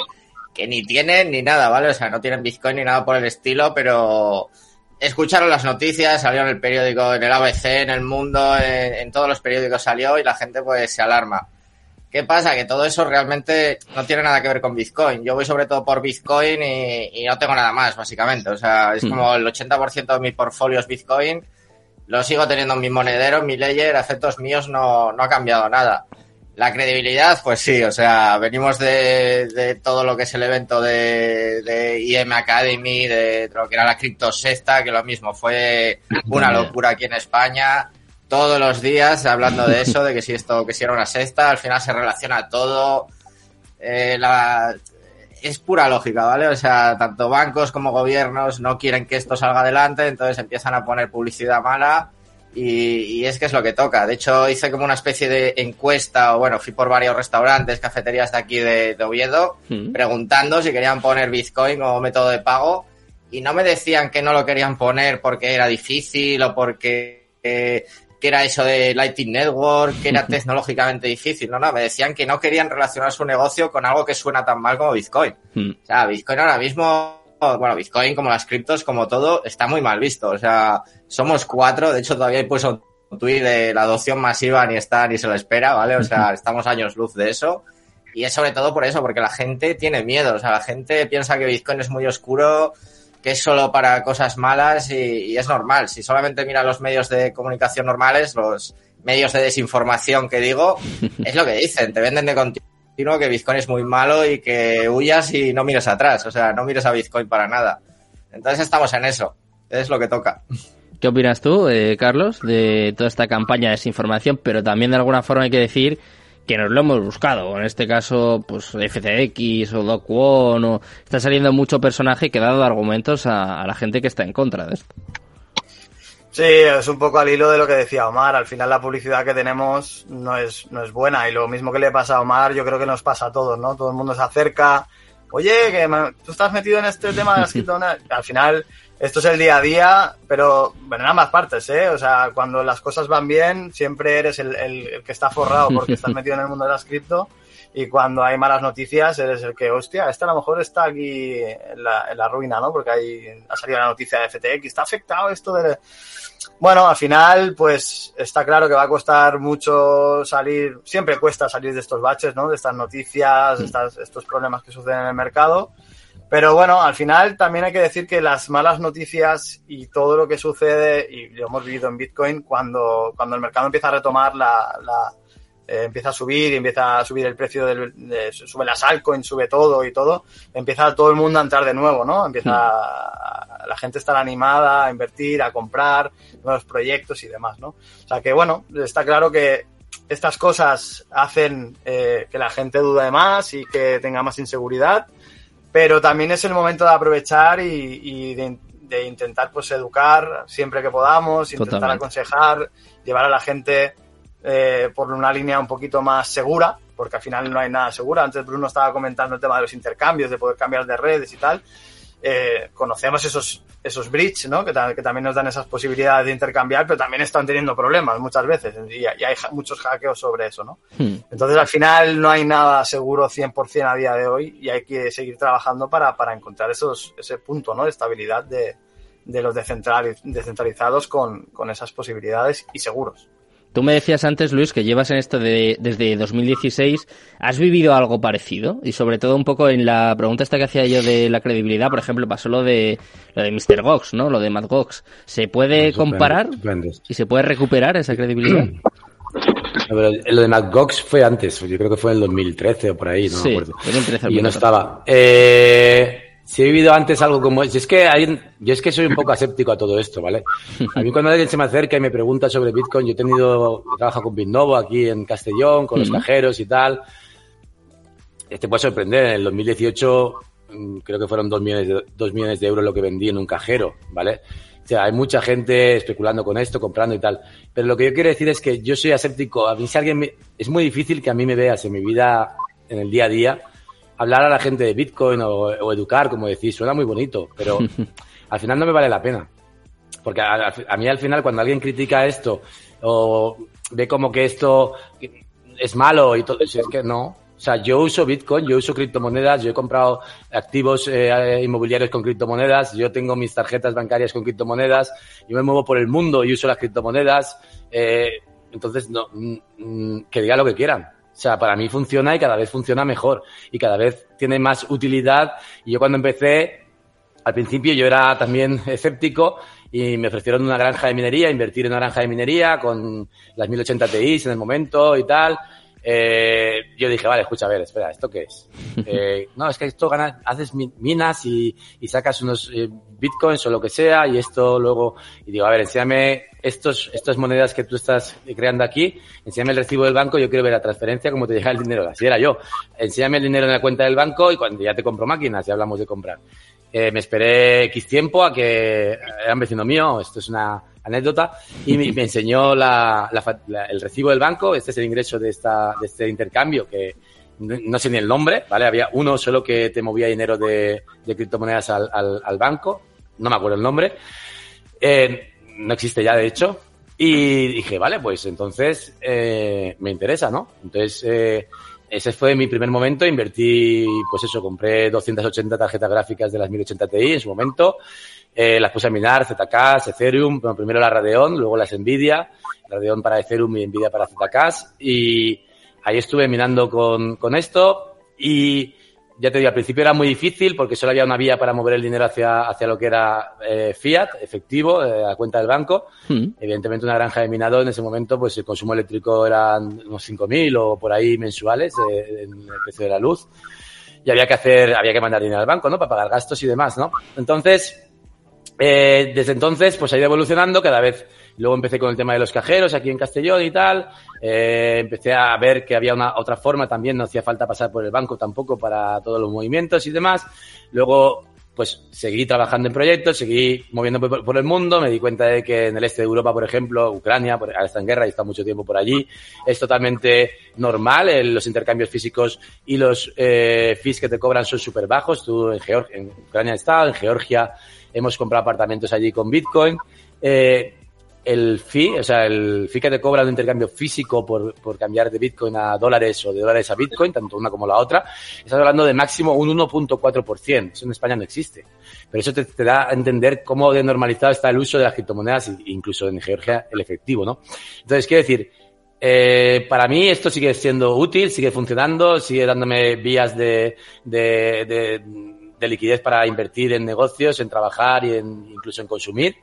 que ni tienen ni nada, ¿vale? O sea, no tienen Bitcoin ni nada por el estilo, pero escucharon las noticias, salió en el periódico, en el ABC, en el Mundo, en, en todos los periódicos salió y la gente pues se alarma. ¿Qué pasa? Que todo eso realmente no tiene nada que ver con Bitcoin. Yo voy sobre todo por Bitcoin y, no tengo nada más, básicamente. O sea, es hmm. como el 80% de mi portfolio es Bitcoin. Lo sigo teniendo en mi monedero, en mi ledger, efectos míos no, no ha cambiado nada. La credibilidad, pues sí, o sea, venimos de, de todo lo que es el evento de, de IM Academy, de, lo que era la cripto sexta, que lo mismo fue una locura aquí en España todos los días hablando de eso, de que si esto, que si era una sexta, al final se relaciona todo. Eh, la, es pura lógica, ¿vale? O sea, tanto bancos como gobiernos no quieren que esto salga adelante, entonces empiezan a poner publicidad mala y, es que es lo que toca. De hecho, hice como una especie de encuesta, o bueno, fui por varios restaurantes, cafeterías de aquí de, Oviedo, mm. preguntando si querían poner Bitcoin como método de pago y no me decían que no lo querían poner porque era difícil o porque eh, que era eso de Lightning Network, que era tecnológicamente difícil. No, no, me decían que no querían relacionar su negocio con algo que suena tan mal como Bitcoin. Hmm. O sea, Bitcoin ahora mismo, bueno, Bitcoin como las criptos, como todo, está muy mal visto. O sea, somos cuatro, de hecho todavía he puesto un tweet de la adopción masiva ni está ni se lo espera, ¿vale? O sea, estamos años luz de eso. Y es sobre todo por eso, porque la gente tiene miedo. O sea, la gente piensa que Bitcoin es muy oscuro, que es solo para cosas malas y, es normal. Si solamente mira los medios de comunicación normales, los medios de desinformación que digo, es lo que dicen, te venden de continuo que Bitcoin es muy malo y que huyas y no mires atrás, o sea, no mires a Bitcoin para nada. Entonces estamos en eso, es lo que toca. ¿Qué opinas tú, eh, Carlos, de toda esta campaña de desinformación? Pero también de alguna forma hay que decir que nos lo hemos buscado. En este caso, pues FCX o Doc One, o está saliendo mucho personaje que ha dado argumentos a, la gente que está en contra de esto. Sí, es un poco al hilo de lo que decía Omar. Al final la publicidad que tenemos no es, no es buena y lo mismo que le pasa a Omar yo creo que nos pasa a todos, ¿no? Todo el mundo se acerca, oye, que tú estás metido en este tema de las criptomonedas. Al final esto es el día a día, pero bueno, en ambas partes, ¿eh? O sea, cuando las cosas van bien, siempre eres el, el, que está forrado porque estás metido en el mundo de las cripto. Y cuando hay malas noticias, eres el que, hostia, esta a lo mejor está aquí en la, en la ruina, ¿no? Porque ahí ha salido la noticia de FTX, está afectado esto de... Bueno, al final, pues está claro que va a costar mucho salir, siempre cuesta salir de estos baches, ¿no? De estas noticias, de estas, estos problemas que suceden en el mercado. Pero bueno, al final también hay que decir que las malas noticias y todo lo que sucede, y lo hemos vivido en Bitcoin, cuando, cuando el mercado empieza a retomar la, la eh, empieza a subir y empieza a subir el precio del, de, sube las altcoins, sube todo y todo, empieza todo el mundo a entrar de nuevo, ¿no? Empieza hmm. la gente estar animada a invertir, a comprar nuevos proyectos y demás, ¿no? O sea que bueno, está claro que estas cosas hacen eh, que la gente dude más y que tenga más inseguridad pero también es el momento de aprovechar y, de, intentar pues educar siempre que podamos, intentar aconsejar, llevar a la gente eh, por una línea un poquito más segura, porque al final no hay nada segura. Antes Bruno estaba comentando el tema de los intercambios, de poder cambiar de redes y tal. eh, conocemos esos, esos bridge, ¿no? Que, que, también nos dan esas posibilidades de intercambiar, pero también están teniendo problemas muchas veces y, y hay muchos hackeos sobre eso, ¿no? Hmm. Entonces, al final no hay nada seguro 100% a día de hoy y hay que seguir trabajando para, para encontrar esos, ese punto, ¿no? De estabilidad de, de los descentralizados con, con esas posibilidades y seguros. Tú me decías antes, Luis, que llevas en esto de, desde 2016. ¿Has vivido algo parecido? Y sobre todo un poco en la pregunta esta que hacía yo de la credibilidad, por ejemplo, pasó lo de lo de Mr. Gox, ¿no? Lo de Matt Gox. ¿Se puede comparar y se puede recuperar esa credibilidad? lo de Matt Gox fue antes, yo creo que fue en el 2013 o por ahí, no me acuerdo. 2013, y yo no estaba. Eh, si he vivido antes algo como es, es que hay, yo es que soy un poco aséptico a todo esto, ¿vale? A mí cuando alguien se me acerca y me pregunta sobre Bitcoin, yo he tenido, he trabajado con Bitnovo aquí en Castellón, con los cajeros y tal. Te puede sorprender, en el 2018 mm, creo que fueron dos millones, de, dos millones de euros lo que vendí en un cajero, ¿vale? O sea, hay mucha gente especulando con esto, comprando y tal. Pero lo que yo quiero decir es que yo soy aséptico. A mí si alguien es muy difícil que a mí me veas en mi vida, en el día a día, hablar a la gente de Bitcoin o, educar, como decís, suena muy bonito, pero al final no me vale la pena. Porque a, mí al final cuando alguien critica esto o ve como que esto es malo y todo, es que no. O sea, yo uso Bitcoin, yo uso criptomonedas, yo he comprado activos eh, inmobiliarios con criptomonedas, yo tengo mis tarjetas bancarias con criptomonedas, yo me muevo por el mundo y uso las criptomonedas. Eh, entonces, no, mm, mm, que diga lo que quieran. O sea, para mí funciona y cada vez funciona mejor y cada vez tiene más utilidad. Y yo cuando empecé, al principio yo era también escéptico y me ofrecieron una granja de minería, invertir en una granja de minería con las 1080 Ti en el momento y tal. Eh, yo dije, vale, escucha, a ver, espera, ¿esto qué es? Eh, no, es que esto ganas, haces minas y, y sacas unos eh, bitcoins o lo que sea y esto luego, y digo, a ver, enséñame estos, estas monedas que tú estás creando aquí, enséñame el recibo del banco, yo quiero ver la transferencia, cómo te llega el dinero, así era yo. Enséñame el dinero en la cuenta del banco y cuando ya te compro máquinas, ya hablamos de comprar. Eh, me esperé X tiempo a que era un vecino mío, esto es una anécdota, y me, enseñó la, el recibo del banco, este es el ingreso de, este intercambio, que no, sé ni el nombre, ¿vale? Había uno solo que te movía dinero de, de criptomonedas al, banco, no me acuerdo el nombre, eh, no existe ya de hecho, y dije, vale, pues entonces eh, me interesa, ¿no? Entonces, eh, ese fue mi primer momento, invertí, pues eso, compré 280 tarjetas gráficas de las 1080 Ti en su momento, eh, las puse a minar, ZK, Ethereum, primero la Radeon, luego las Nvidia, Radeon para Ethereum y Nvidia para ZK, y ahí estuve minando con, con esto, y ya te digo, al principio era muy difícil porque solo había una vía para mover el dinero hacia, hacia lo que era eh, fiat, efectivo, eh, a cuenta del banco. Hmm. Evidentemente una granja de minado en ese momento, pues el consumo eléctrico eran unos 5.000 o por ahí mensuales eh, en el precio de la luz. Y había que hacer, había que mandar dinero al banco, ¿no? Para pagar gastos y demás, ¿no? Entonces, eh, desde entonces, pues ha ido evolucionando cada vez Luego empecé con el tema de los cajeros aquí en Castellón y tal. Eh, empecé a ver que había una otra forma también, no hacía falta pasar por el banco tampoco para todos los movimientos y demás. Luego, pues seguí trabajando en proyectos, seguí moviendo por, el mundo. Me di cuenta de que en el este de Europa, por ejemplo, Ucrania, por, está en guerra y está mucho tiempo por allí, es totalmente normal. Eh, los intercambios físicos y los eh, fees que te cobran son súper bajos. Tú en, Georgia, en Ucrania estado, en Georgia hemos comprado apartamentos allí con Bitcoin. Eh, el fee, o sea, el fee que te cobra un intercambio físico por, por cambiar de Bitcoin a dólares o de dólares a Bitcoin, tanto una como la otra, estás hablando de máximo un 1.4%. Eso en España no existe. Pero eso te, da a entender cómo de normalizado está el uso de las criptomonedas, incluso en Georgia el efectivo, ¿no? Entonces, quiero decir, eh, para mí esto sigue siendo útil, sigue funcionando, sigue dándome vías de, de, de, de liquidez para invertir en negocios, en trabajar y en, incluso en consumir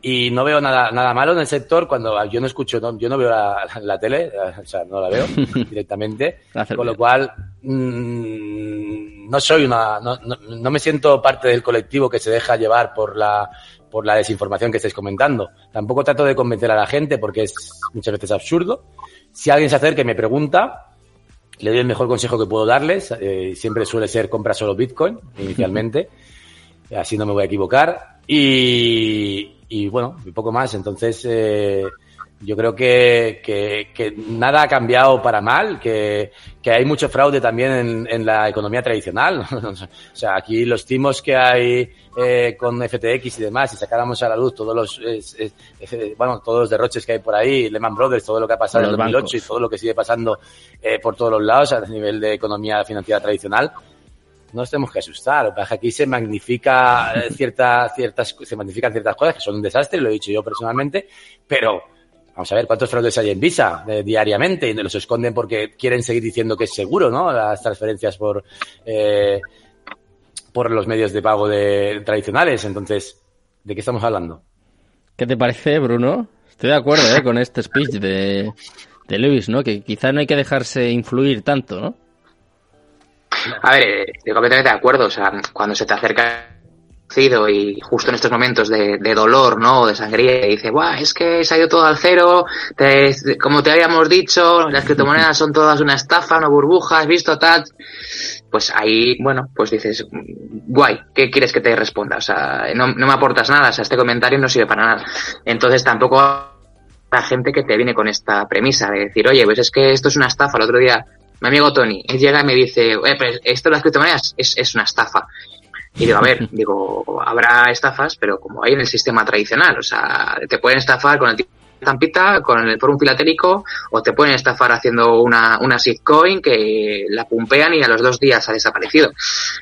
y no veo nada, nada malo en el sector cuando yo no escucho, yo no veo la, tele, o sea, no la veo directamente, con lo cual mm, no soy una, no, no, me siento parte del colectivo que se deja llevar por la, por la desinformación que estáis comentando. Tampoco trato de convencer a la gente porque es muchas veces absurdo. Si alguien se acerca y me pregunta, le doy el mejor consejo que puedo darles. Eh, siempre suele ser compra solo Bitcoin inicialmente. Así no me voy a equivocar. Y, y bueno, y poco más. Entonces, eh, Yo creo que, que, nada ha cambiado para mal, que, que hay mucho fraude también en, en la economía tradicional. o sea, aquí los timos que hay eh, con FTX y demás, si sacáramos a la luz todos los, bueno, todos los derroches que hay por ahí, Lehman Brothers, todo lo que ha pasado en el 2008 y todo lo que sigue pasando eh, por todos los lados a nivel de economía financiera tradicional, no nos tenemos que asustar. Aquí se magnifica eh, cierta, ciertas, se magnifican ciertas cosas que son un desastre, lo he dicho yo personalmente, pero Vamos a ver cuántos fraudes hay en Visa eh, diariamente y los esconden porque quieren seguir diciendo que es seguro, ¿no? Las transferencias por, eh, por los medios de pago de, tradicionales. Entonces, ¿de qué estamos hablando? ¿Qué te parece, Bruno? Estoy de acuerdo ¿eh? con este speech de, de Lewis, ¿no? Que quizá no hay que dejarse influir tanto, ¿no? A ver, eh, estoy completamente de acuerdo. O sea, cuando se te acerca y justo en estos momentos de, dolor, ¿no? O de sangría, y dice, Buah, es que se ha ido todo al cero, como te habíamos dicho, las criptomonedas son todas una estafa, una burbuja, has visto tal. Pues ahí, bueno, pues dices, guay, ¿qué quieres que te responda? O sea, no, no me aportas nada, o sea, este comentario no sirve para nada. Entonces tampoco la gente que te viene con esta premisa de decir, oye, pues es que esto es una estafa. El otro día, mi amigo Tony, él llega y me dice, eh, pues esto de las criptomonedas es, es una estafa. Y digo, a ver, digo, habrá estafas, pero como hay en el sistema tradicional, o sea, te pueden estafar con el tipo estampita con el, por un filatélico o te pueden estafar haciendo una, una shitcoin que la pumpean y a los dos días ha desaparecido.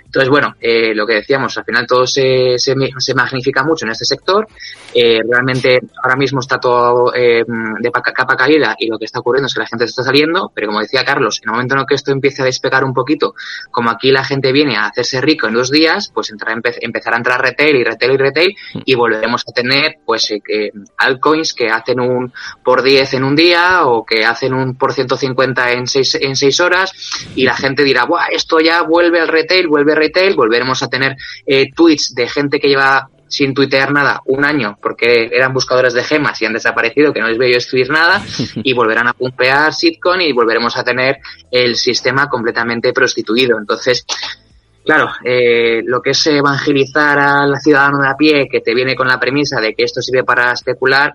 Entonces, bueno, eh, lo que decíamos, al final todo se, se, se magnifica mucho en este sector. Eh, realmente ahora mismo está todo eh, de capa caída y lo que está ocurriendo es que la gente se está saliendo, pero como decía Carlos, en el momento en que esto empiece a despegar un poquito, como aquí la gente viene a hacerse rico en dos días, pues entrará, empezará a entrar retail y retail y retail y volveremos a tener pues eh, altcoins que hacen un un por 10 en un día o que hacen un por 150 en 6, en seis horas y la gente dirá, Buah, esto ya vuelve al retail, vuelve al retail, volveremos a tener eh, tweets de gente que lleva sin tuitear nada un año porque eran buscadores de gemas y han desaparecido, que no les veo escribir nada, y volverán a pumpear sitcom y volveremos a tener el sistema completamente prostituido. Entonces, Claro, eh, lo que es evangelizar al ciudadano de a pie que te viene con la premisa de que esto sirve para especular,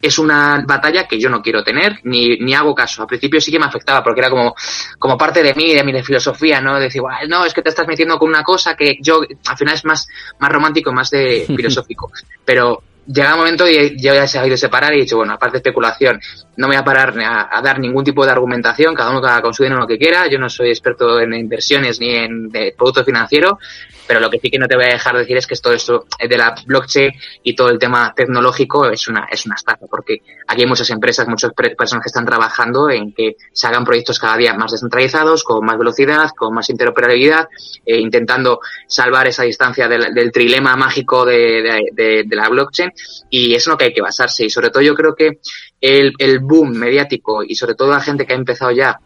es una batalla que yo no quiero tener ni, ni hago caso. Al principio sí que me afectaba porque era como, como parte de mí, de mi filosofía, ¿no? Decir, no, es que te estás metiendo con una cosa que yo, al final es más, más romántico, más de filosófico. Pero llega un momento y yo ya se ha ido separar y he dicho, bueno, aparte de especulación, no me voy a parar a, dar ningún tipo de argumentación, cada uno que con su dinero lo que quiera, yo no soy experto en inversiones ni en producto financiero, pero lo que sí que no te voy a dejar decir es que todo esto de la blockchain y todo el tema tecnológico es una, es una estafa, porque aquí hay muchas empresas, muchas personas que están trabajando en que se hagan proyectos cada día más descentralizados, con más velocidad, con más interoperabilidad, eh, intentando salvar esa distancia del, trilema mágico de, de, de, la blockchain, y es lo que hay que basarse. Y sobre todo yo creo que el, el boom mediático y sobre todo la gente que ha empezado ya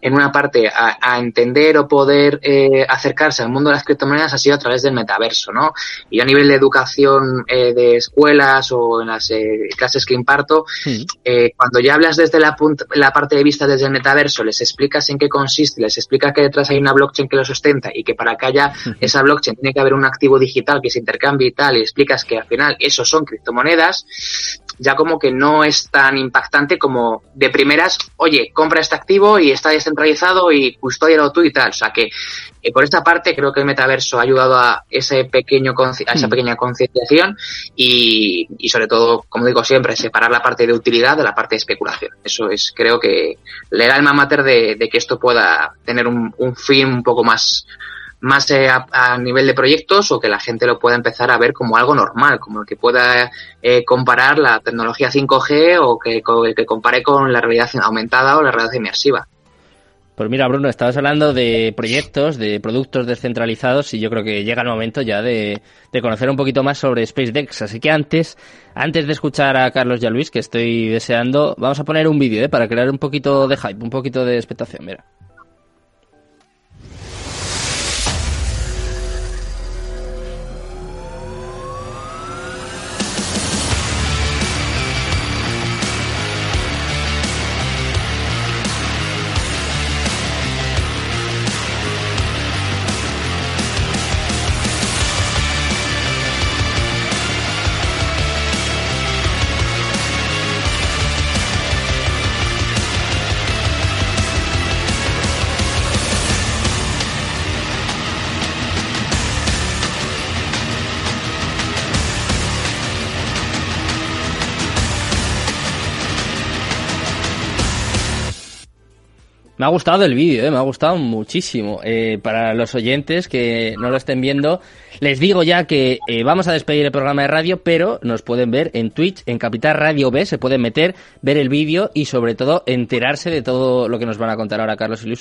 en una parte a, entender o poder eh, acercarse al mundo de las criptomonedas ha sido a través del metaverso, ¿no? Y a nivel de educación eh, de escuelas o en las eh, clases que imparto, cuando ya hablas desde la, la parte de vista desde el metaverso, les explicas en qué consiste, les explicas que detrás hay una blockchain que lo sustenta y que para que haya esa blockchain tiene que haber un activo digital que se intercambie y tal, y explicas que al final eso son criptomonedas, ya como que no es tan impactante como de primeras, oye, compra este activo y está descentralizado y custódialo tú y tal. O sea que eh, por esta parte creo que el metaverso ha ayudado a ese pequeño a esa mm. pequeña concienciación y, y sobre todo, como digo siempre, separar la parte de utilidad de la parte de especulación. Eso es, creo que le da alma mater de, de que esto pueda tener un, un fin un poco más más eh, a, nivel de proyectos o que la gente lo pueda empezar a ver como algo normal, como el que pueda eh, comparar la tecnología 5G o que, el que compare con la realidad aumentada o la realidad inmersiva. Pues mira, Bruno, estabas hablando de proyectos, de productos descentralizados y yo creo que llega el momento ya de, de conocer un poquito más sobre SpaceX. Así que antes, antes de escuchar a Carlos y a Luis, que estoy deseando, vamos a poner un vídeo ¿eh? para crear un poquito de hype, un poquito de expectación. Mira. Me ha gustado el vídeo, ¿eh? me ha gustado muchísimo. Eh, para los oyentes que no lo estén viendo, les digo ya que eh, vamos a despedir el programa de radio, pero nos pueden ver en Twitch, en Capital Radio B, se pueden meter, ver el vídeo y sobre todo enterarse de todo lo que nos van a contar ahora Carlos y Luis